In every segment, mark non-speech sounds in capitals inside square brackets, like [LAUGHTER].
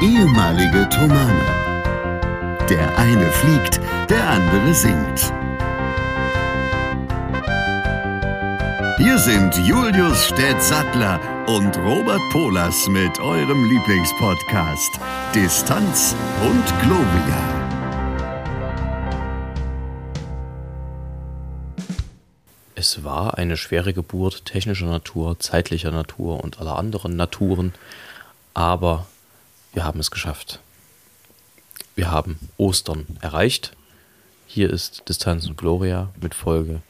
ehemalige Tomane. Der eine fliegt, der andere singt. Hier sind Julius Städtsattler und Robert Polas mit eurem Lieblingspodcast Distanz und Globia. Es war eine schwere Geburt technischer Natur, zeitlicher Natur und aller anderen Naturen, aber wir haben es geschafft. Wir haben Ostern erreicht. Hier ist Distanz und Gloria mit Folge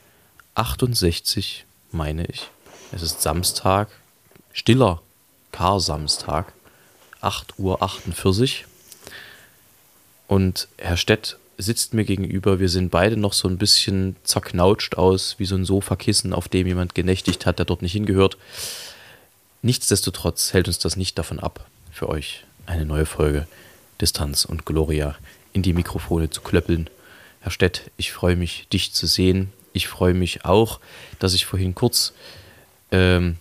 68, meine ich. Es ist Samstag, stiller Kar-Samstag, 8.48 Uhr. Und Herr Stett sitzt mir gegenüber. Wir sehen beide noch so ein bisschen zerknautscht aus, wie so ein Sofakissen, auf dem jemand genächtigt hat, der dort nicht hingehört. Nichtsdestotrotz hält uns das nicht davon ab, für euch eine neue Folge Distanz und Gloria in die Mikrofone zu klöppeln. Herr Stett, ich freue mich, dich zu sehen. Ich freue mich auch, dass ich vorhin kurz ähm,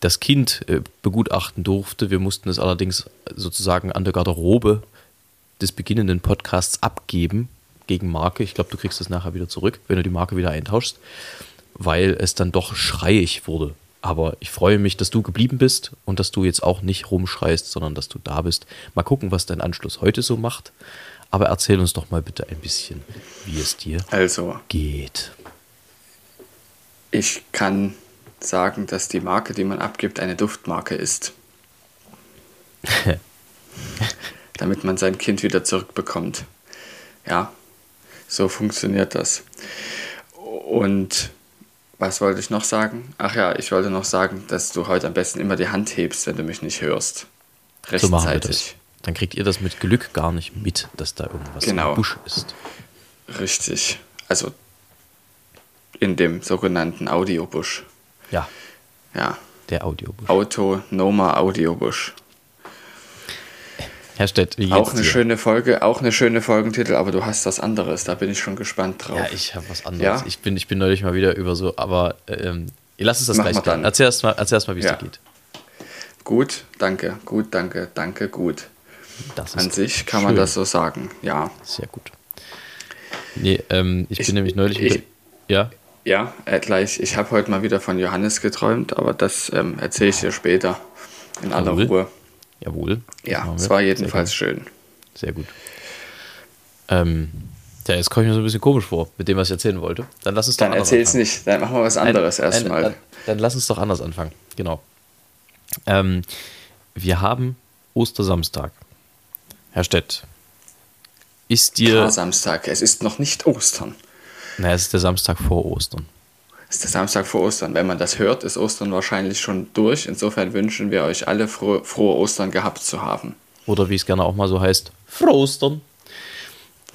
das Kind äh, begutachten durfte. Wir mussten es allerdings sozusagen an der Garderobe des beginnenden Podcasts abgeben gegen Marke. Ich glaube, du kriegst das nachher wieder zurück, wenn du die Marke wieder eintauschst, weil es dann doch schreiig wurde. Aber ich freue mich, dass du geblieben bist und dass du jetzt auch nicht rumschreist, sondern dass du da bist. Mal gucken, was dein Anschluss heute so macht. Aber erzähl uns doch mal bitte ein bisschen, wie es dir also, geht. Ich kann sagen, dass die Marke, die man abgibt, eine Duftmarke ist. [LAUGHS] damit man sein Kind wieder zurückbekommt. Ja, so funktioniert das. Und was wollte ich noch sagen? Ach ja, ich wollte noch sagen, dass du heute am besten immer die Hand hebst, wenn du mich nicht hörst. Rechtzeitig. So machen wir das. Dann kriegt ihr das mit Glück gar nicht mit, dass da irgendwas genau. im Busch ist. Richtig. Also in dem sogenannten Audiobusch. Ja. Ja. Der Audiobusch. Autonoma Audiobusch. Herr Stett, wie Auch eine dir? schöne Folge, auch eine schöne Folgentitel, aber du hast was anderes, da bin ich schon gespannt drauf. Ja, ich habe was anderes. Ja? Ich, bin, ich bin neulich mal wieder über so, aber ähm, lass uns das Mach gleich dann. Erzähl erst mal, erzähl erst mal wie es ja. dir geht. Gut, danke, gut, danke, danke, gut. An sich kann schön. man das so sagen, ja. Sehr gut. Nee, ähm, ich, ich, bin nämlich neulich ich, wieder, ja? Ja, äh, gleich. Ich habe heute mal wieder von Johannes geträumt, aber das ähm, erzähle ich dir später in aller Ruhe. Jawohl. Ja, es war jedenfalls Sehr schön. Sehr gut. Ähm, ja, jetzt komme ich mir so ein bisschen komisch vor mit dem, was ich erzählen wollte. Dann lass uns doch Dann erzähl es nicht, dann machen wir was anderes erstmal. Dann, dann, lass uns doch anders anfangen. Genau. Ähm, wir haben Ostersamstag. Herr Stett, ist dir. Klar, Samstag, es ist noch nicht Ostern. Na, es ist der Samstag vor Ostern ist der Samstag vor Ostern. Wenn man das hört, ist Ostern wahrscheinlich schon durch. Insofern wünschen wir euch alle frohe, frohe Ostern gehabt zu haben. Oder wie es gerne auch mal so heißt, frohe Ostern.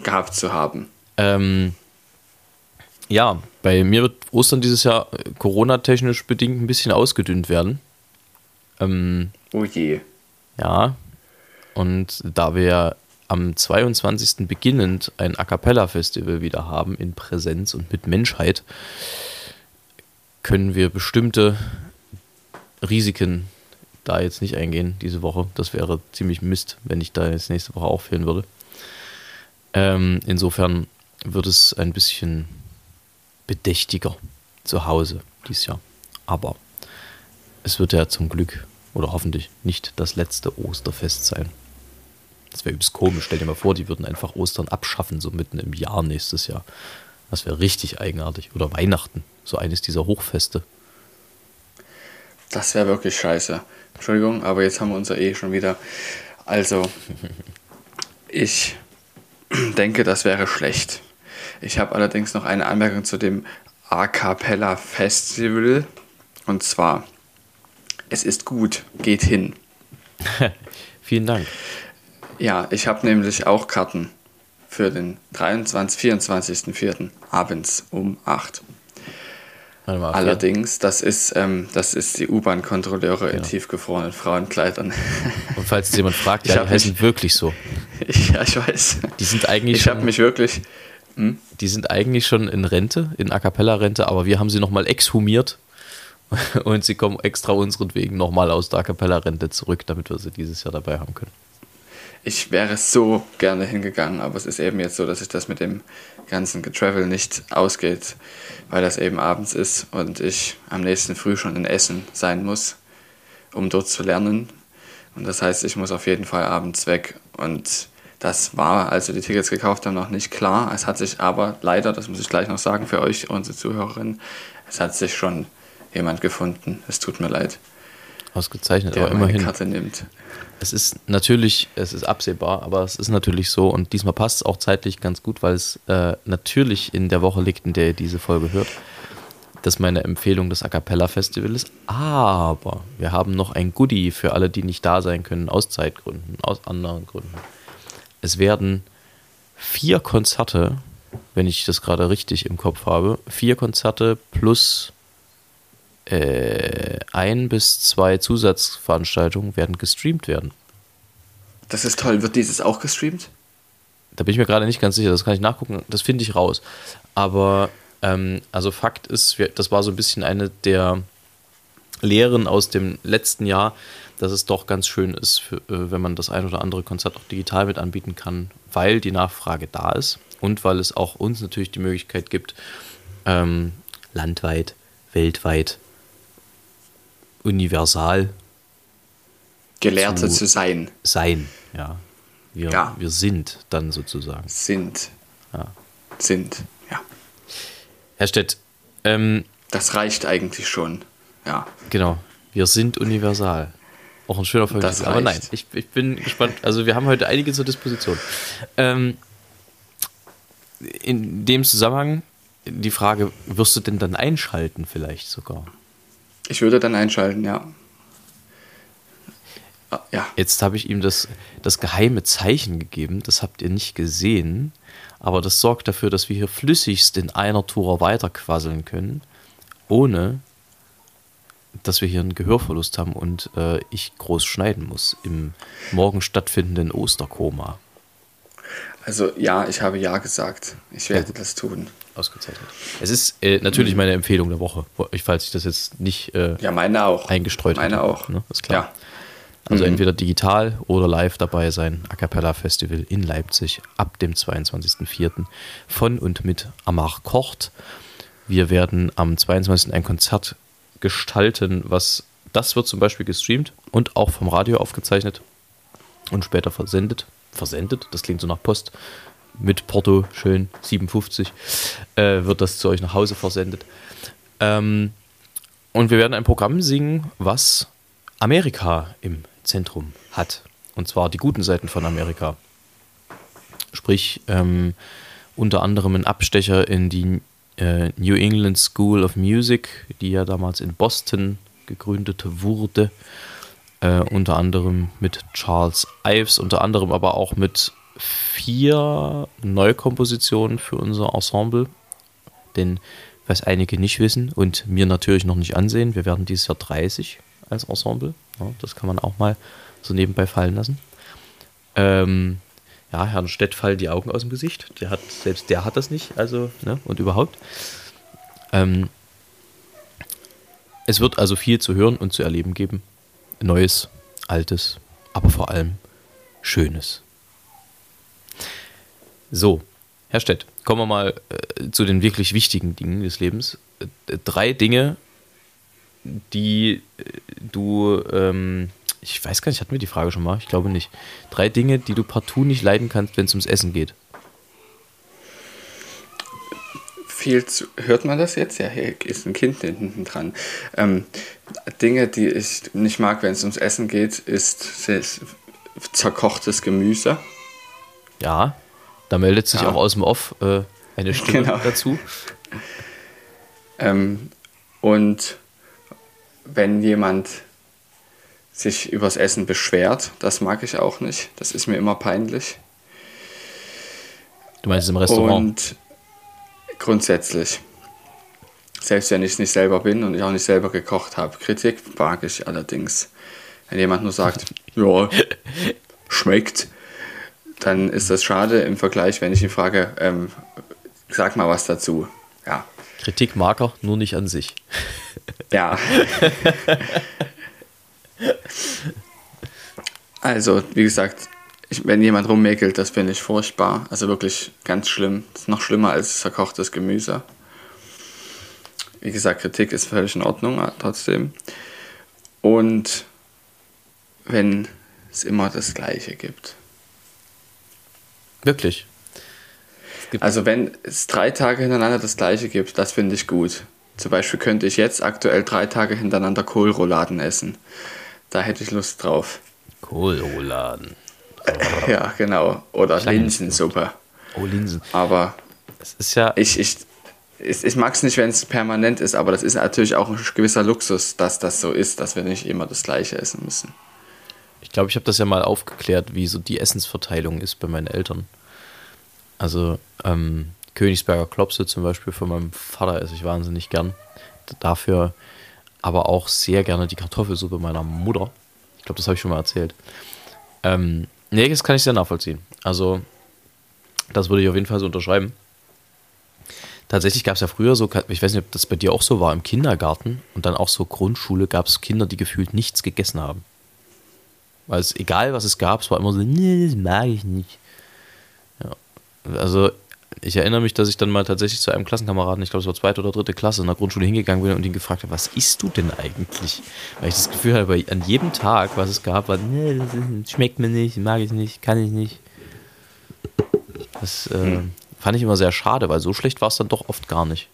Gehabt zu haben. Ähm, ja, bei mir wird Ostern dieses Jahr äh, Corona-technisch bedingt ein bisschen ausgedünnt werden. Ähm, oh je. Ja, und da wir am 22. beginnend ein A Cappella Festival wieder haben in Präsenz und mit Menschheit, können wir bestimmte Risiken da jetzt nicht eingehen diese Woche. Das wäre ziemlich Mist, wenn ich da jetzt nächste Woche auch fehlen würde. Ähm, insofern wird es ein bisschen bedächtiger zu Hause dieses Jahr. Aber es wird ja zum Glück oder hoffentlich nicht das letzte Osterfest sein. Das wäre übelst komisch. Stell dir mal vor, die würden einfach Ostern abschaffen, so mitten im Jahr nächstes Jahr. Das wäre richtig eigenartig. Oder Weihnachten, so eines dieser Hochfeste. Das wäre wirklich scheiße. Entschuldigung, aber jetzt haben wir unser eh schon wieder. Also, [LAUGHS] ich [CLEARS THROAT] denke, das wäre schlecht. Ich habe allerdings noch eine Anmerkung zu dem A Cappella Festival. Und zwar, es ist gut, geht hin. [LAUGHS] Vielen Dank. Ja, ich habe nämlich auch Karten für den 23, 24.04. abends um 8. Mal, Allerdings, das ist, ähm, das ist die U-Bahn-Kontrolleure genau. in tiefgefrorenen Frauenkleidern. [LAUGHS] Und falls jemand fragt, ja, die heißen mich, wirklich so. [LAUGHS] ja, ich weiß. Die sind eigentlich Ich habe mich wirklich. Hm? Die sind eigentlich schon in Rente, in A Cappella-Rente, aber wir haben sie nochmal exhumiert [LAUGHS] und sie kommen extra unseren Wegen nochmal aus der A Cappella-Rente zurück, damit wir sie dieses Jahr dabei haben können. Ich wäre so gerne hingegangen, aber es ist eben jetzt so, dass sich das mit dem ganzen Getravel nicht ausgeht, weil das eben abends ist und ich am nächsten Früh schon in Essen sein muss, um dort zu lernen. Und das heißt, ich muss auf jeden Fall abends weg. Und das war, als wir die Tickets gekauft haben, noch nicht klar. Es hat sich aber leider, das muss ich gleich noch sagen für euch, unsere Zuhörerinnen, es hat sich schon jemand gefunden. Es tut mir leid. Ausgezeichnet, der aber immerhin. Karte nimmt. Es ist natürlich, es ist absehbar, aber es ist natürlich so und diesmal passt es auch zeitlich ganz gut, weil es äh, natürlich in der Woche liegt, in der ihr diese Folge hört, dass meine Empfehlung das A Cappella Festival ist. Aber wir haben noch ein Goodie für alle, die nicht da sein können, aus Zeitgründen, aus anderen Gründen. Es werden vier Konzerte, wenn ich das gerade richtig im Kopf habe, vier Konzerte plus äh, ein bis zwei Zusatzveranstaltungen werden gestreamt werden. Das ist toll. Wird dieses auch gestreamt? Da bin ich mir gerade nicht ganz sicher, das kann ich nachgucken, das finde ich raus. Aber ähm, also Fakt ist, das war so ein bisschen eine der Lehren aus dem letzten Jahr, dass es doch ganz schön ist, für, äh, wenn man das ein oder andere Konzert auch digital mit anbieten kann, weil die Nachfrage da ist und weil es auch uns natürlich die Möglichkeit gibt, ähm, landweit, weltweit, universal Gelehrte Zu- zu sein. sein. Ja, wir, Ja. wir sind dann sozusagen. Sind. Ja. Sind. Ja. Herr Stett, ähm, Das reicht eigentlich schon. Ja. Genau, wir sind universal. Auch ein schöner. Das Aber nein, ich, ich bin gespannt. Also wir haben heute einige zur Disposition. Ähm, in dem Zusammenhang die Frage, wirst du denn dann einschalten vielleicht sogar? Ich würde dann einschalten, ja. Ah, Ja. Jetzt habe ich ihm das, das geheime Zeichen gegeben, das habt ihr nicht gesehen, aber das sorgt dafür, dass wir hier flüssigst in einer Tour weiterquasseln können, ohne dass wir hier einen Gehörverlust haben und äh, ich groß schneiden muss im morgen stattfindenden Osterkoma. Also ja, ich habe ja gesagt. Ich werde das tun. Ausgezeichnet. Es ist äh, natürlich meine Empfehlung der Woche, falls ich das jetzt nicht äh, Ja, meine auch. eingestreut Meine hätte, auch. Ne? Ist klar. Ja. Also entweder digital oder live dabei sein. A Cappella Festival in Leipzig ab dem 22.04. von und mit Amar Kocht. Wir werden am 22. ein Konzert gestalten, was das wird zum Beispiel gestreamt und auch vom Radio aufgezeichnet und später versendet. Versendet, das klingt so nach Post. Mit Porto, schön, 57, äh, wird das zu euch nach Hause versendet. Ähm, und wir werden ein Programm singen, was Amerika im Zentrum hat. Und zwar die guten Seiten von Amerika. Sprich, ähm, unter anderem ein Abstecher in die äh, New England School of Music, die ja damals in Boston gegründet wurde. Äh, unter anderem mit Charles Ives, unter anderem aber auch mit vier Neukompositionen für unser Ensemble. Denn was einige nicht wissen und mir natürlich noch nicht ansehen, wir werden dieses Jahr 30 als Ensemble. Ja, das kann man auch mal so nebenbei fallen lassen. Ähm, ja, Herrn Stett fallen die Augen aus dem Gesicht. Der hat, selbst der hat das nicht, also, ne, und überhaupt. Ähm, es wird also viel zu hören und zu erleben geben. Neues, Altes, aber vor allem Schönes. So, Herr Stett, kommen wir mal äh, zu den wirklich wichtigen Dingen des Lebens. Äh, drei Dinge, die äh, du, ähm, ich weiß gar nicht, hatten wir die Frage schon mal? Ich glaube nicht. Drei Dinge, die du partout nicht leiden kannst, wenn es ums Essen geht. Viel zu, hört man das jetzt? Ja, hier ist ein Kind hinten dran. Ähm, Dinge, die ich nicht mag, wenn es ums Essen geht, ist sehr- zerkochtes Gemüse. Ja, da meldet sich Ja. auch aus dem Off äh, eine Stimme Genau. dazu. Ähm, und wenn jemand sich übers Essen beschwert, das mag ich auch nicht. Das ist mir immer peinlich. Du meinst im Restaurant? Und grundsätzlich, selbst wenn ich es nicht selber bin und ich auch nicht selber gekocht habe, Kritik mag ich allerdings. Wenn jemand nur sagt, [LAUGHS] ja, schmeckt, dann ist das schade im Vergleich, wenn ich ihn frage, ähm, sag mal was dazu. Ja, Kritik mag er, nur nicht an sich. ja. [LAUGHS] Also, wie gesagt, ich, wenn jemand rummäkelt, das finde ich furchtbar. Also wirklich ganz schlimm. Das ist noch schlimmer als verkochtes Gemüse. Wie gesagt, Kritik ist völlig in Ordnung äh, trotzdem. Und wenn es immer das Gleiche gibt. Wirklich? Also wenn es drei Tage hintereinander das Gleiche gibt, das finde ich gut. Zum Beispiel könnte ich jetzt aktuell drei Tage hintereinander Kohlrouladen essen. Da hätte ich Lust drauf. Kohlrouladen. [LAUGHS] ja, genau. Oder Linsensuppe. Oh, Linsen. Aber es ist ja. Ich, ich, ich, ich mag es nicht, wenn es permanent ist, aber das ist natürlich auch ein gewisser Luxus, dass das so ist, dass wir nicht immer das Gleiche essen müssen. Ich glaube, ich habe das ja mal aufgeklärt, wie so die Essensverteilung ist bei meinen Eltern. Also ähm, Königsberger Klopse zum Beispiel von meinem Vater esse ich wahnsinnig gern. Dafür aber auch sehr gerne die Kartoffelsuppe meiner Mutter. Ich glaube, das habe ich schon mal erzählt. Ähm, nee, das kann ich sehr nachvollziehen. Also, das würde ich auf jeden Fall so unterschreiben. Tatsächlich gab es ja früher so, ich weiß nicht, ob das bei dir auch so war, im Kindergarten und dann auch so Grundschule gab es Kinder, die gefühlt nichts gegessen haben. Weil es egal, was es gab, es war immer so, nee, das mag ich nicht. Ja. Also ich erinnere mich, dass ich dann mal tatsächlich zu einem Klassenkameraden, ich glaube es war zweite oder dritte Klasse, in der Grundschule hingegangen bin und ihn gefragt habe, was isst du denn eigentlich? Weil ich das Gefühl habe, an jedem Tag, was es gab, war, nee, das schmeckt mir nicht, mag ich nicht, kann ich nicht. Das äh, hm. fand ich immer sehr schade, weil so schlecht war es dann doch oft gar nicht.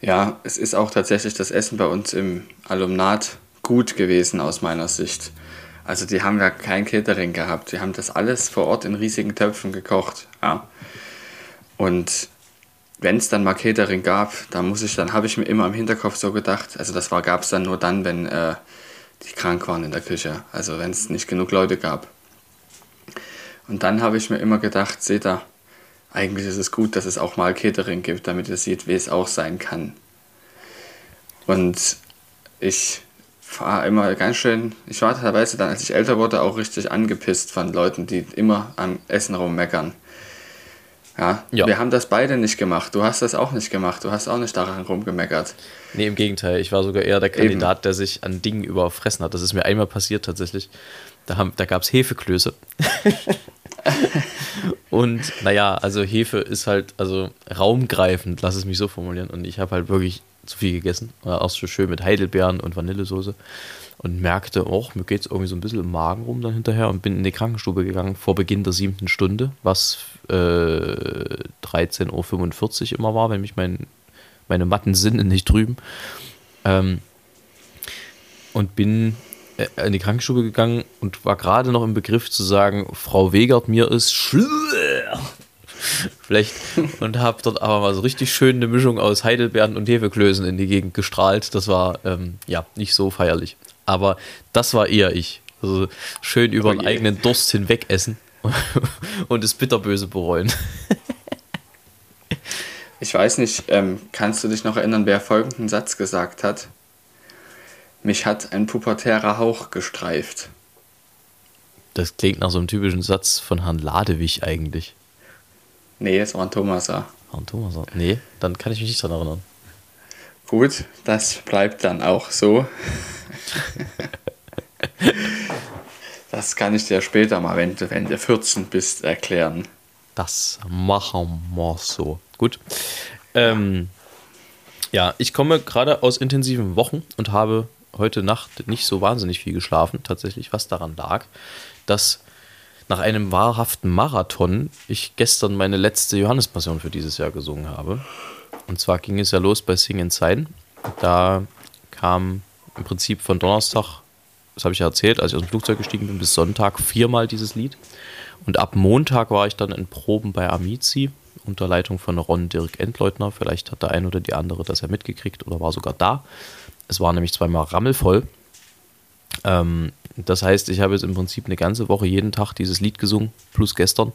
Ja, es ist auch tatsächlich das Essen bei uns im Alumnat gut gewesen aus meiner Sicht. Also die haben ja kein Catering gehabt. Die haben das alles vor Ort in riesigen Töpfen gekocht. Ja. Und wenn es dann mal Catering gab, dann muss ich, dann habe ich mir immer im Hinterkopf so gedacht, also das gab es dann nur dann, wenn äh, die krank waren in der Küche. Also wenn es nicht genug Leute gab. Und dann habe ich mir immer gedacht, seht ihr, eigentlich ist es gut, dass es auch mal Catering gibt, damit ihr seht, wie es auch sein kann. Und ich war immer ganz schön, ich war teilweise dann, als ich älter wurde, auch richtig angepisst von Leuten, die immer am Essen rummeckern. Ja, ja, wir haben das beide nicht gemacht. Du hast das auch nicht gemacht. Du hast auch nicht daran rumgemeckert. Nee, im Gegenteil. Ich war sogar eher der Kandidat, Eben. der sich an Dingen überfressen hat. Das ist mir einmal passiert tatsächlich. Da, da gab es Hefeklöße. [LAUGHS] und naja, also Hefe ist halt also raumgreifend, lass es mich so formulieren. Und ich habe halt wirklich zu viel gegessen. Auch so schön mit Heidelbeeren und Vanillesoße. Und merkte, auch, mir geht es irgendwie so ein bisschen im Magen rum dann hinterher und bin in die Krankenstube gegangen vor Beginn der siebten Stunde, was äh, 13.45 Uhr immer war, wenn mich mein, meine matten Sinne nicht trüben. Ähm, und bin äh, in die Krankenstube gegangen und war gerade noch im Begriff zu sagen, Frau Wegert, mir ist schwer. Vielleicht und habe dort aber mal so richtig schön eine Mischung aus Heidelbeeren und Hefeklößen in die Gegend gestrahlt. Das war ähm, ja nicht so feierlich. Aber das war eher ich. Also schön über oh den eigenen Durst hinweg essen [LAUGHS] und das Bitterböse bereuen. ich weiß nicht, ähm, kannst du dich noch erinnern, wer folgenden Satz gesagt hat? Mich hat ein pubertärer Hauch gestreift. Das klingt nach so einem typischen Satz von Herrn Ladewig eigentlich. Nee, es war ein Thomaser. War ein Thomaser? Nee, dann kann ich mich nicht daran erinnern. Gut, das bleibt dann auch so. das kann ich dir später mal, wenn du, wenn du 14 bist, erklären. Das machen wir so. Gut. Ähm, ja, ich komme gerade aus intensiven Wochen und habe heute Nacht nicht so wahnsinnig viel geschlafen, tatsächlich, was daran lag, dass nach einem wahrhaften Marathon ich gestern meine letzte Johannespassion für dieses Jahr gesungen habe. Und zwar ging es ja los bei Sing Inside. Da kam im Prinzip von Donnerstag, das habe ich ja erzählt, als ich aus dem Flugzeug gestiegen bin, bis Sonntag viermal dieses Lied. Und ab Montag war ich dann in Proben bei Amici unter Leitung von Ron Dirk Endleutner. Vielleicht hat der ein oder die andere das ja mitgekriegt oder war sogar da. Es war nämlich zweimal rammelvoll. Ähm, das heißt, ich habe jetzt im Prinzip eine ganze Woche jeden Tag dieses Lied gesungen, plus gestern.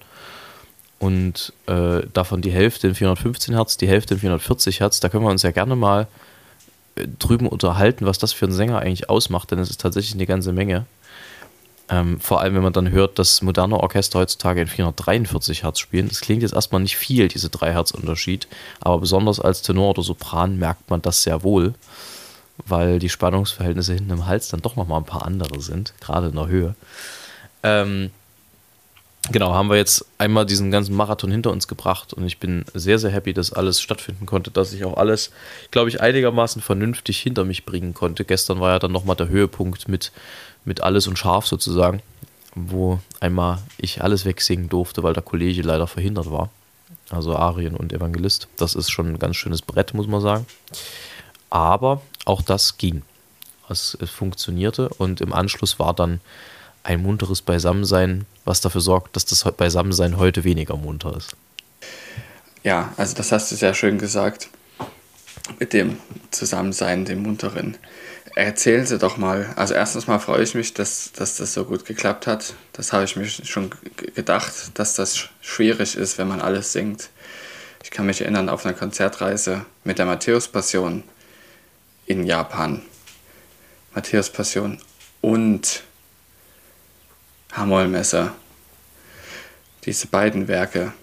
Und äh, davon die Hälfte in 415 Hertz, die Hälfte in 440 Hertz. Da können wir uns ja gerne mal äh, drüben unterhalten, was das für einen Sänger eigentlich ausmacht, denn es ist tatsächlich eine ganze Menge. Ähm, vor allem, wenn man dann hört, dass moderne Orchester heutzutage in 443 Hertz spielen. Das klingt jetzt erstmal nicht viel, diese 3 Hertz Unterschied, aber besonders als Tenor oder Sopran merkt man das sehr wohl weil die Spannungsverhältnisse hinten im Hals dann doch nochmal ein paar andere sind, gerade in der Höhe. Ähm, genau, haben wir jetzt einmal diesen ganzen Marathon hinter uns gebracht und ich bin sehr, sehr happy, dass alles stattfinden konnte, dass ich auch alles, glaube ich, einigermaßen vernünftig hinter mich bringen konnte. Gestern war ja dann nochmal der Höhepunkt mit, mit alles und scharf sozusagen, wo einmal ich alles wegsingen durfte, weil der Kollege leider verhindert war. Also Arien und Evangelist. Das ist schon ein ganz schönes Brett, muss man sagen. Aber auch das ging. Es, es funktionierte und im Anschluss war dann ein munteres Beisammensein, was dafür sorgt, dass das Beisammensein heute weniger munter ist. Ja, also das hast du sehr schön gesagt. Mit dem Zusammensein, dem munteren. Erzählen Sie doch mal. Also erstens mal freue ich mich, dass, dass das so gut geklappt hat. Das habe ich mir schon gedacht, dass das schwierig ist, wenn man alles singt. Ich kann mich erinnern auf einer Konzertreise mit der Matthäus-Passion in Japan. Matthäus-Passion und Hamollmesser. Diese beiden Werke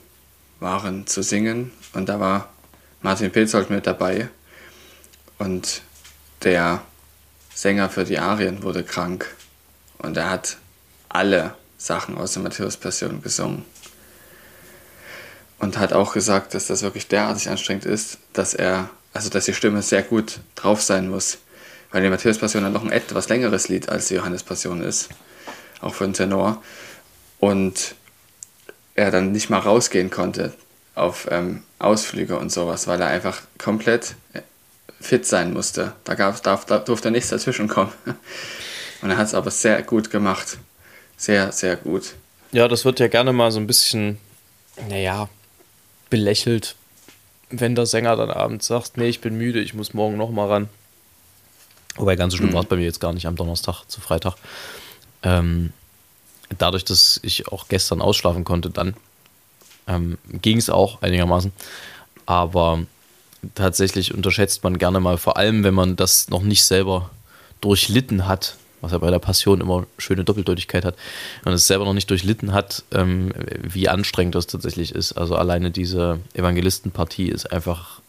waren zu singen und da war Martin Petzold mit dabei und der Sänger für die Arien wurde krank und er hat alle Sachen aus der Matthäus-Passion gesungen und hat auch gesagt, dass das wirklich derartig anstrengend ist, dass er, also dass die Stimme sehr gut drauf sein muss, weil die Matthäus-Passion dann noch ein etwas längeres Lied als die Johannes-Passion ist auch für einen Tenor. Und er dann nicht mal rausgehen konnte auf ähm, Ausflüge und sowas, weil er einfach komplett äh, fit sein musste. Da, gab, darf, da durfte nichts dazwischen kommen. [LAUGHS] Und er hat es aber sehr gut gemacht. Sehr, sehr gut. Ja, das wird ja gerne mal so ein bisschen, naja, belächelt, wenn der Sänger dann abends sagt, nee, ich bin müde, ich muss morgen nochmal ran. Wobei ganz so schlimm mhm. war es bei mir jetzt gar nicht am Donnerstag zu Freitag. Ähm, dadurch, dass ich auch gestern ausschlafen konnte, dann ähm, ging es auch einigermaßen. Aber tatsächlich unterschätzt man gerne mal, vor allem wenn man das noch nicht selber durchlitten hat, was ja bei der Passion immer schöne Doppeldeutigkeit hat, man es selber noch nicht durchlitten hat, ähm, wie anstrengend das tatsächlich ist. Also alleine diese Evangelistenpartie ist einfach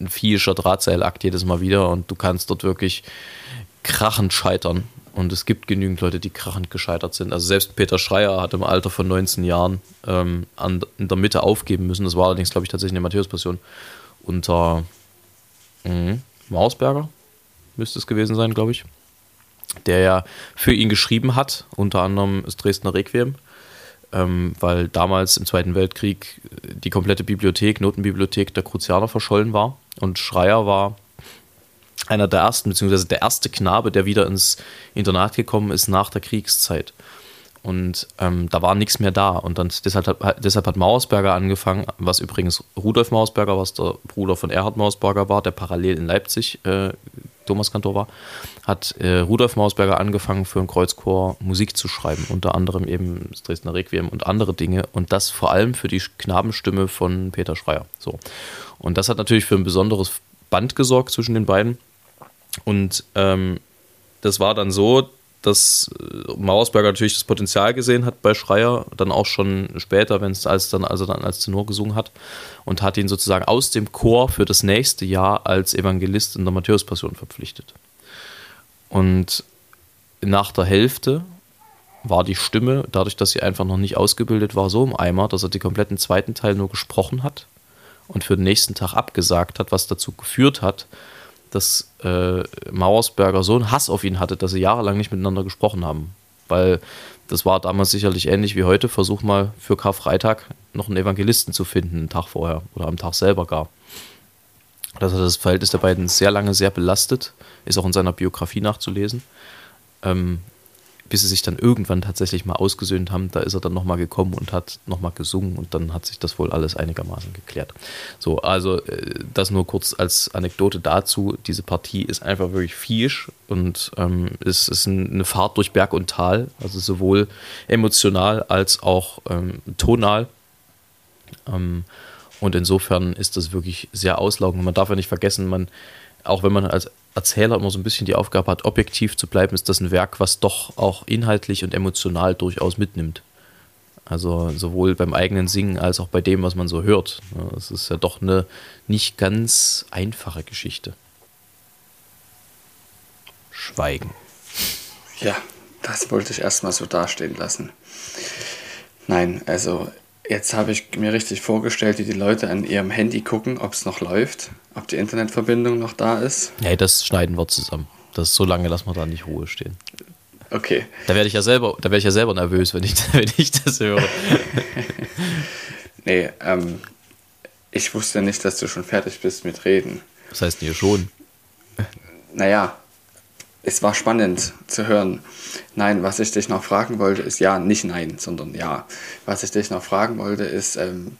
ein viehischer Drahtseilakt jedes Mal wieder und du kannst dort wirklich krachend scheitern. Und es gibt genügend Leute, die krachend gescheitert sind. Also selbst Peter Schreier hat im Alter von 19 Jahren ähm, an, in der Mitte aufgeben müssen. Das war allerdings, glaube ich, tatsächlich eine Matthäus-Passion. Unter mh, Mausberger müsste es gewesen sein, glaube ich. Der ja für ihn geschrieben hat, unter anderem das Dresdner Requiem. Ähm, weil damals im Zweiten Weltkrieg die komplette Bibliothek, Notenbibliothek der Kruzianer verschollen war. Und Schreier war einer der ersten, beziehungsweise der erste Knabe, der wieder ins Internat gekommen ist nach der Kriegszeit. Und ähm, da war nichts mehr da. Und dann deshalb hat, deshalb hat Mauersberger angefangen, was übrigens Rudolf Mauersberger, was der Bruder von Erhard Mauersberger war, der parallel in Leipzig äh, Thomaskantor war, hat äh, Rudolf Mauersberger angefangen, für ein Kreuzchor Musik zu schreiben. Unter anderem eben das Dresdner Requiem und andere Dinge. Und das vor allem für die Knabenstimme von Peter Schreier. So. Und das hat natürlich für ein besonderes Band gesorgt zwischen den beiden. Und ähm, das war dann so, dass äh, Mauersberger natürlich das Potenzial gesehen hat bei Schreier, dann auch schon später, wenn es als dann, also dann als Tenor gesungen hat, und hat ihn sozusagen aus dem Chor für das nächste Jahr als Evangelist in der Matthäus-Passion verpflichtet. Und nach der Hälfte war die Stimme, dadurch, dass sie einfach noch nicht ausgebildet war, so im Eimer, dass er den kompletten zweiten Teil nur gesprochen hat und für den nächsten Tag abgesagt hat, was dazu geführt hat, dass äh, Mauersberger so einen Hass auf ihn hatte, dass sie jahrelang nicht miteinander gesprochen haben. Weil das war damals sicherlich ähnlich wie heute. Versuch mal für Karfreitag noch einen Evangelisten zu finden, einen Tag vorher oder am Tag selber gar. Das hat das Verhältnis der beiden sehr lange sehr belastet, ist auch in seiner Biografie nachzulesen. Ähm, bis sie sich dann irgendwann tatsächlich mal ausgesöhnt haben, da ist er dann nochmal gekommen und hat nochmal gesungen und dann hat sich das wohl alles einigermaßen geklärt. So, also äh, das nur kurz als Anekdote dazu. Diese Partie ist einfach wirklich fiesch und ähm, es ist eine Fahrt durch Berg und Tal, also sowohl emotional als auch ähm, tonal. Ähm, und insofern ist das wirklich sehr auslaugend. Man darf ja nicht vergessen, man, auch wenn man als Erzähler immer so ein bisschen die Aufgabe hat, objektiv zu bleiben, ist das ein Werk, was doch auch inhaltlich und emotional durchaus mitnimmt. Also sowohl beim eigenen Singen als auch bei dem, was man so hört. Es ist ja doch eine nicht ganz einfache Geschichte. Schweigen. Ja, das wollte ich erstmal so dastehen lassen. Nein, also jetzt habe ich mir richtig vorgestellt, wie die Leute an ihrem Handy gucken, ob es noch läuft, ob die Internetverbindung noch da ist. Nee, das schneiden wir zusammen. Das so lange lassen wir da nicht Ruhe stehen. Okay. Da werde ich ja selber, da werde ich ja selber nervös, wenn ich, [LAUGHS] wenn ich das höre. [LAUGHS] Nee, ähm, ich wusste nicht, dass du schon fertig bist mit Reden. Das heißt hier schon. Naja, es war spannend zu hören. Nein, was ich dich noch fragen wollte, ist ja, nicht nein, sondern ja. Was ich dich noch fragen wollte, ist, ähm,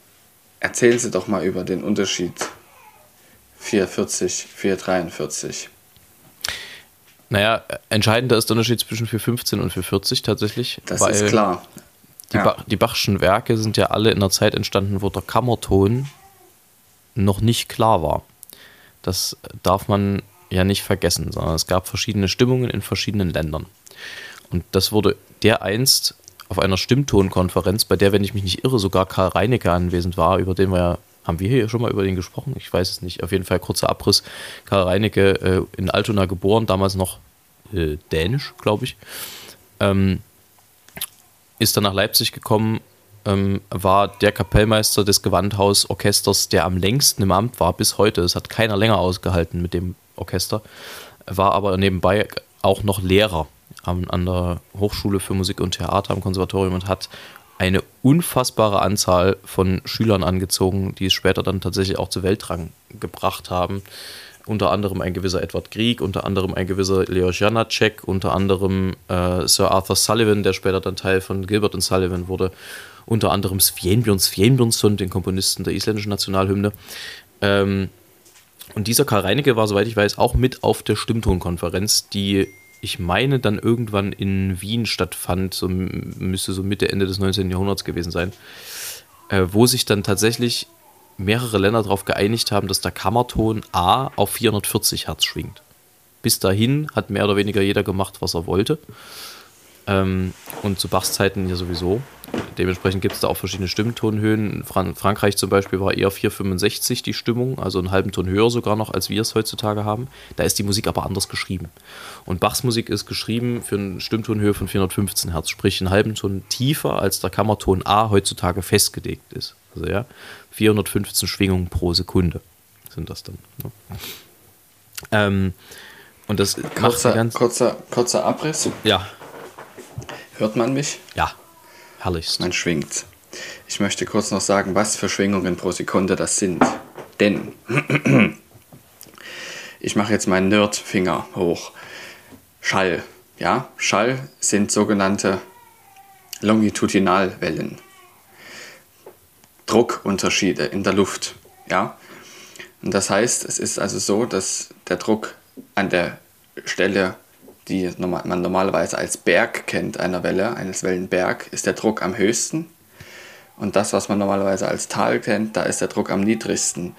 erzählen Sie doch mal über den Unterschied 440, 443. Naja, entscheidender ist der Unterschied zwischen 415 und 440 tatsächlich. Das ist klar. Die, Ja. ba die Bachschen Werke sind ja alle in einer Zeit entstanden, wo der Kammerton noch nicht klar war. Das darf man ja nicht vergessen, sondern es gab verschiedene Stimmungen in verschiedenen Ländern. Und das wurde dereinst auf einer Stimmtonkonferenz, bei der, wenn ich mich nicht irre, sogar Karl Reinecke anwesend war, über den wir ja, haben wir hier schon mal über den gesprochen? Ich weiß es nicht. Auf jeden Fall kurzer Abriss. Karl Reinecke äh, in Altona geboren, damals noch äh, dänisch, glaube ich. Ähm, ist dann nach Leipzig gekommen, ähm, war der Kapellmeister des Gewandhausorchesters, der am längsten im Amt war bis heute. Es hat keiner länger ausgehalten mit dem Orchester. War aber nebenbei auch noch Lehrer an, der Hochschule für Musik und Theater am Konservatorium und hat eine unfassbare Anzahl von Schülern angezogen, die es später dann tatsächlich auch zu Weltrang gebracht haben. Unter anderem ein gewisser Edward Grieg, unter anderem ein gewisser Leo Janacek, unter anderem äh, Sir Arthur Sullivan, der später dann Teil von Gilbert und Sullivan wurde, unter anderem Sveinbjörn Sveinbjörnsson, den Komponisten der isländischen Nationalhymne. Ähm, und dieser Karl Reinecke war, soweit ich weiß, auch mit auf der Stimmtonkonferenz, die ich meine dann irgendwann in Wien stattfand, so müsste so Mitte, Ende des 19. Jahrhunderts gewesen sein, äh, wo sich dann tatsächlich mehrere Länder darauf geeinigt haben, dass der Kammerton A auf 440 Hertz schwingt. Bis dahin hat mehr oder weniger jeder gemacht, was er wollte. Ähm, und zu Bachs Zeiten ja sowieso. Dementsprechend gibt es da auch verschiedene Stimmtonhöhen. In Fran Frankreich zum Beispiel war eher 465 die Stimmung, also einen halben Ton höher sogar noch, als wir es heutzutage haben. Da ist die Musik aber anders geschrieben. Und Bachs Musik ist geschrieben für eine Stimmtonhöhe von 415 Hertz, sprich einen halben Ton tiefer, als der Kammerton A heutzutage festgelegt ist. Also ja, 415 Schwingungen pro Sekunde sind das dann. Ne? Ähm, und das macht Kurzer, ganz, kurzer, kurzer Abriss. ja, Hört man mich? ja, herrlichst. Man schwingt. Ich möchte kurz noch sagen, was für Schwingungen pro Sekunde das sind. Denn [CLEARS THROAT] ich mache jetzt meinen Nerdfinger hoch. Schall. Ja, Schall sind sogenannte Longitudinalwellen. Druckunterschiede in der Luft. Ja. Und das heißt, es ist also so, dass der Druck an der Stelle, die man normalerweise als Berg kennt, einer Welle, eines Wellenberg, ist der Druck am höchsten. Und das, was man normalerweise als Tal kennt, da ist der Druck am niedrigsten.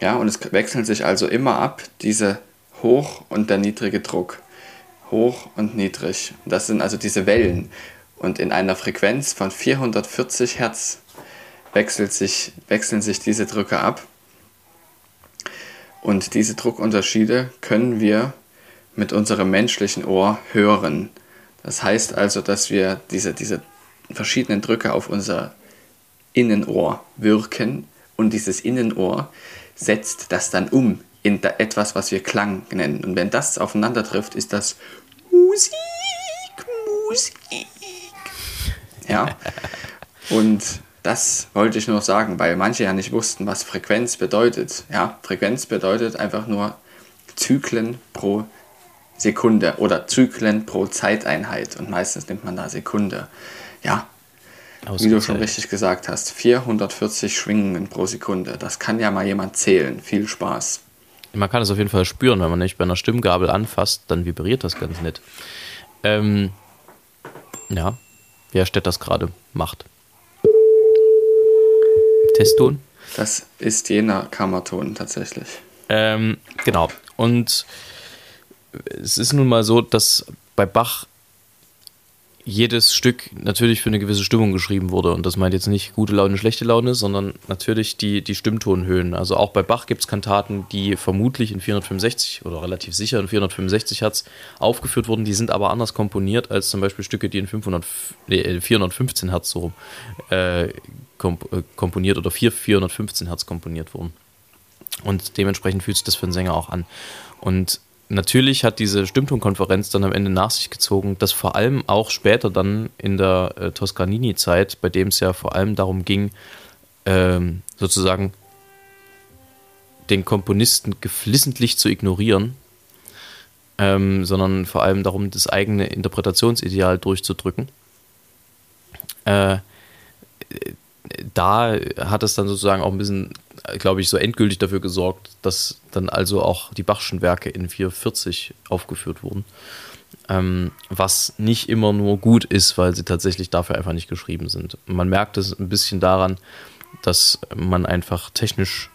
Ja, und es wechseln sich also immer ab, diese hoch und der niedrige Druck. Hoch und niedrig. Das sind also diese Wellen. Und in einer Frequenz von 440 Hertz wechselt sich, wechseln sich diese Drücke ab. Und diese Druckunterschiede können wir mit unserem menschlichen Ohr hören. Das heißt also, dass wir diese, diese verschiedenen Drücke auf unser Innenohr wirken und dieses Innenohr setzt das dann um in etwas, was wir Klang nennen. Und wenn das aufeinander trifft, ist das Musik, Musik. Ja. Und das wollte ich nur sagen, weil manche ja nicht wussten, was Frequenz bedeutet. Ja, Frequenz bedeutet einfach nur Zyklen pro Sekunde oder Zyklen pro Zeiteinheit. Und meistens nimmt man da Sekunde. Ja, wie du schon richtig gesagt hast, 440 Schwingungen pro Sekunde. Das kann ja mal jemand zählen. Viel Spaß. Man kann es auf jeden Fall spüren, wenn man nicht bei einer Stimmgabel anfasst, dann vibriert das ganz nett. Ähm, ja, wer Stett das gerade macht. Testton. Das ist jener Kammerton tatsächlich. Ähm, genau. Und es ist nun mal so, dass bei Bach jedes Stück natürlich für eine gewisse Stimmung geschrieben wurde. Und das meint jetzt nicht gute Laune, schlechte Laune, sondern natürlich die, die Stimmtonhöhen. Also auch bei Bach gibt es Kantaten, die vermutlich in 465 oder relativ sicher in 465 Hertz aufgeführt wurden. Die sind aber anders komponiert als zum Beispiel Stücke, die in 500, nee, 415 Hertz so äh, komp äh, komponiert oder 4, 415 Hertz komponiert wurden. Und dementsprechend fühlt sich das für einen Sänger auch an. Und natürlich hat diese Stimmtonkonferenz dann am Ende nach sich gezogen, dass vor allem auch später dann in der äh, Toscanini-Zeit, bei dem es ja vor allem darum ging, ähm, sozusagen den Komponisten geflissentlich zu ignorieren, ähm, sondern vor allem darum, das eigene Interpretationsideal durchzudrücken. Äh, da hat es dann sozusagen auch ein bisschen, glaube ich, so endgültig dafür gesorgt, dass dann also auch die Bachschen Werke in 440 aufgeführt wurden. Ähm, was nicht immer nur gut ist, weil sie tatsächlich dafür einfach nicht geschrieben sind. Man merkt es ein bisschen daran, dass man einfach technisch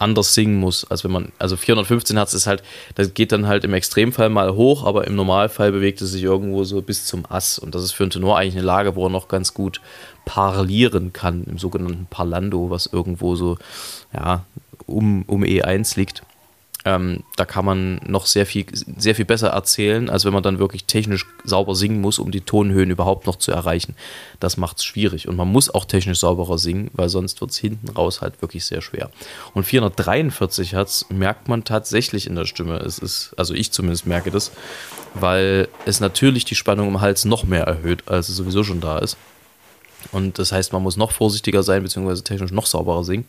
anders singen muss, als wenn man, also 415 Hertz ist halt, das geht dann halt im Extremfall mal hoch, aber im Normalfall bewegt es sich irgendwo so bis zum Ass und das ist für einen Tenor eigentlich eine Lage, wo er noch ganz gut parlieren kann, im sogenannten Parlando, was irgendwo so, ja, um, um E1 liegt. Ähm, da kann man noch sehr viel, sehr viel besser erzählen, als wenn man dann wirklich technisch sauber singen muss, um die Tonhöhen überhaupt noch zu erreichen. Das macht es schwierig. Und man muss auch technisch sauberer singen, weil sonst wird es hinten raus halt wirklich sehr schwer. Und 443 Hertz merkt man tatsächlich in der Stimme. Es ist, also ich zumindest merke das, weil es natürlich die Spannung im Hals noch mehr erhöht, als es sowieso schon da ist. Und das heißt, man muss noch vorsichtiger sein, beziehungsweise technisch noch sauberer singen.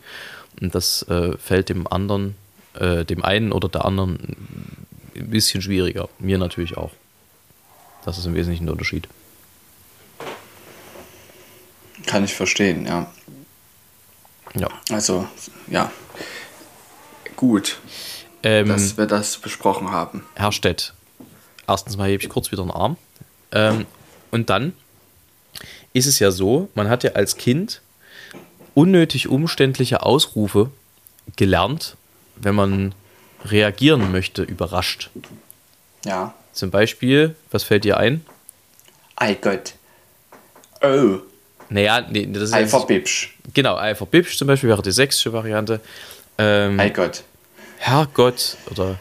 Und das äh, fällt dem anderen äh, dem einen oder der anderen ein bisschen schwieriger. Mir natürlich auch. Das ist im Wesentlichen der Unterschied. Kann ich verstehen, ja. Ja. Also, ja. Gut, Ähm, dass wir das besprochen haben. Herr Stett, erstens mal hebe ich kurz wieder den Arm. Ähm, und dann ist es ja so, man hat ja als Kind unnötig umständliche Ausrufe gelernt, wenn man reagieren möchte, überrascht. Ja. Zum Beispiel, was fällt dir ein? Ei Gott. Oh. Naja, nee, das ist Ei jetzt- verbibsch. Genau, Ei verbibsch zum Beispiel wäre die sächsische Variante. Ähm, Ei Gott. Herrgott oder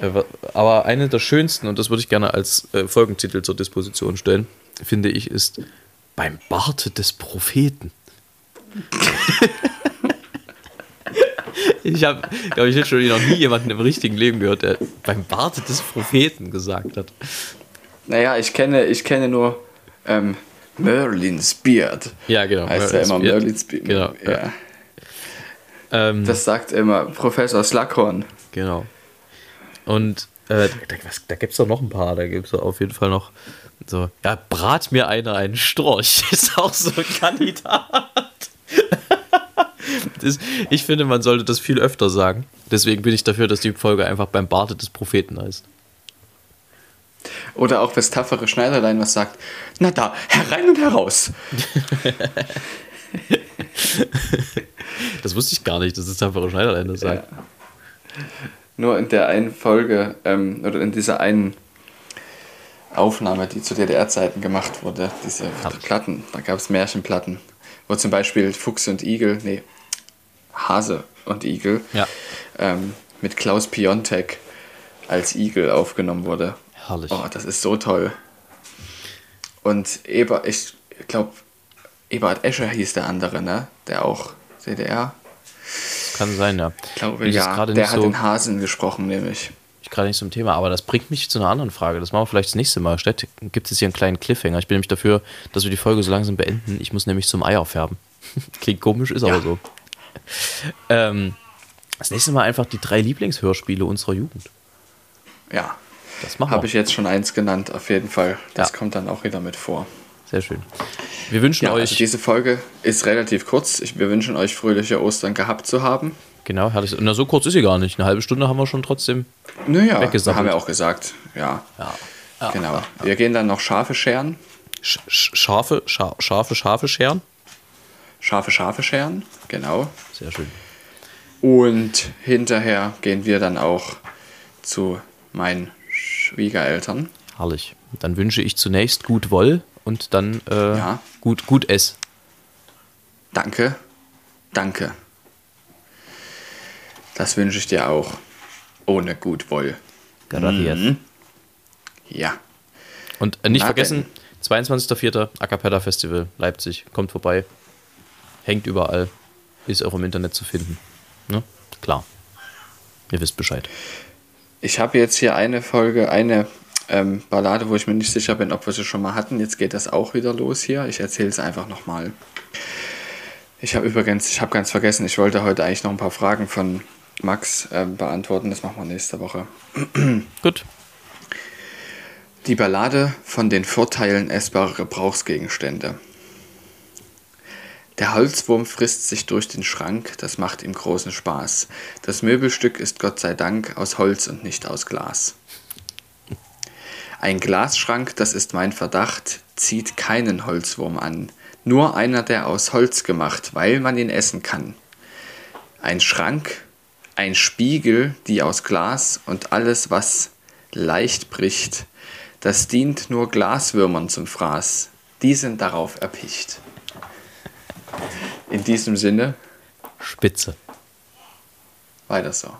äh, aber eine der schönsten, und das würde ich gerne als äh, Folgentitel zur Disposition stellen, finde ich, ist Beim Barte des Propheten. [LAUGHS] ich habe, glaube ich, schon noch nie jemanden im richtigen Leben gehört, der beim Barte des Propheten gesagt hat. Naja, ich kenne, ich kenne nur ähm, Merlin's Beard. Ja, genau. Heißt ja immer Merlin's Beard. Genau. Ja. Ja. Ähm, Das sagt immer Professor Slughorn. Genau. Und äh, da, was, da gibt es doch noch ein paar. Da gibt es auf jeden Fall noch so, ja, brat mir einer einen Storch. [LAUGHS] Ist auch so ein Kandidat. [LAUGHS] das, ich finde, man sollte das viel öfter sagen. Deswegen bin ich dafür, dass die Folge einfach beim Barte des Propheten heißt. Oder auch das tapfere Schneiderlein, was sagt, na da, herein und heraus. [LAUGHS] Das wusste ich gar nicht, dass es einfach Schneiderlein das sagt. Nur in der einen Folge, ähm, oder in dieser einen Aufnahme, die zu DDR-Zeiten gemacht wurde, diese Platten, da gab es Märchenplatten, wo zum Beispiel Fuchs und Igel, nee, Hase und Igel, Ja. ähm, mit Klaus Piontek als Igel aufgenommen wurde. Herrlich. Oh, das ist so toll. Und Eber, ich glaube, Eberhard Escher hieß der andere, ne? Der auch DDR. Kann sein, ja. Ich glaube, ich ja. Der hat so- den Hasen gesprochen, nämlich. ich gerade nicht zum Thema, aber das bringt mich zu einer anderen Frage. Das machen wir vielleicht das nächste Mal. Statt gibt es hier einen kleinen Cliffhanger. Ich bin nämlich dafür, dass wir die Folge so langsam beenden. Ich muss nämlich zum Eier färben. [LAUGHS] Klingt komisch, ist Ja. aber so. [LAUGHS] Ähm, das nächste Mal einfach die drei Lieblingshörspiele unserer Jugend. Ja. Das machen Habe ich jetzt schon eins genannt, auf jeden Fall. Das Ja. kommt dann auch wieder mit vor. Sehr schön. Wir wünschen Ja, euch, also diese Folge ist relativ kurz. Ich, wir wünschen euch fröhliche Ostern gehabt zu haben. genau, herrlich. Na, so kurz ist sie gar nicht. Eine halbe Stunde haben wir schon trotzdem. Naja, Weggesammelt. haben wir auch gesagt. Ja, Ja. genau. Wir gehen dann noch Schafe scheren. Sch sch scharfe, scha scharfe, scharfe Scheren. Scharfe Schafe scheren, genau. Sehr schön. Und hinterher gehen wir dann auch zu meinen Schwiegereltern. Herrlich. Dann wünsche ich zunächst gut Woll und dann äh, Ja. gut, gut ess. Danke, danke. Das wünsche ich dir auch. Ohne Gutwoll. Garantiert. Mhm. Ja. Und äh, nicht Na vergessen, 22.04. A Cappella Festival Leipzig. Kommt vorbei. Hängt überall. Ist auch im Internet zu finden. Ne? Klar. Ihr wisst Bescheid. Ich habe jetzt hier eine Folge, eine ähm, Ballade, wo ich mir nicht sicher bin, ob wir sie schon mal hatten. Jetzt geht das auch wieder los hier. Ich erzähle es einfach nochmal. Ich habe übrigens, ich habe ganz vergessen, ich wollte heute eigentlich noch ein paar Fragen von Max ähm, beantworten. Das machen wir nächste Woche. [CLEARS THROAT] Gut. Die Ballade von den Vorteilen essbarer Gebrauchsgegenstände. Der Holzwurm frisst sich durch den Schrank, das macht ihm großen Spaß. Das Möbelstück ist Gott sei Dank aus Holz und nicht aus Glas. Ein Glasschrank, das ist mein Verdacht, zieht keinen Holzwurm an. Nur einer, der aus Holz gemacht, weil man ihn essen kann. Ein Schrank, ein Spiegel, die aus Glas und alles, was leicht bricht, das dient nur Glaswürmern zum Fraß. Die sind darauf erpicht. In diesem Sinne, Spitze. weiter so.